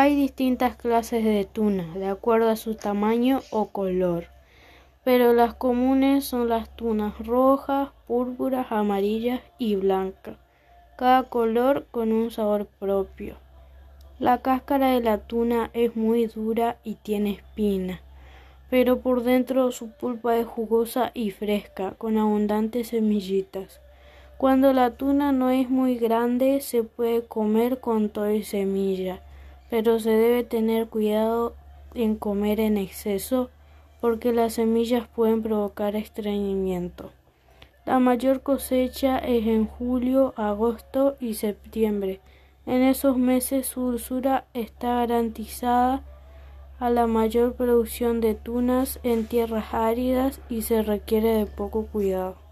Hay distintas clases de tuna, de acuerdo a su tamaño o color, pero las comunes son las tunas rojas, púrpuras, amarillas y blancas, cada color con un sabor propio. La cáscara de la tuna es muy dura y tiene espina, pero por dentro su pulpa es jugosa y fresca, con abundantes semillitas. Cuando la tuna no es muy grande, se puede comer con todo y semilla pero se debe tener cuidado en comer en exceso porque las semillas pueden provocar estreñimiento. La mayor cosecha es en julio, agosto y septiembre. En esos meses su dulzura está garantizada a la mayor producción de tunas en tierras áridas y se requiere de poco cuidado.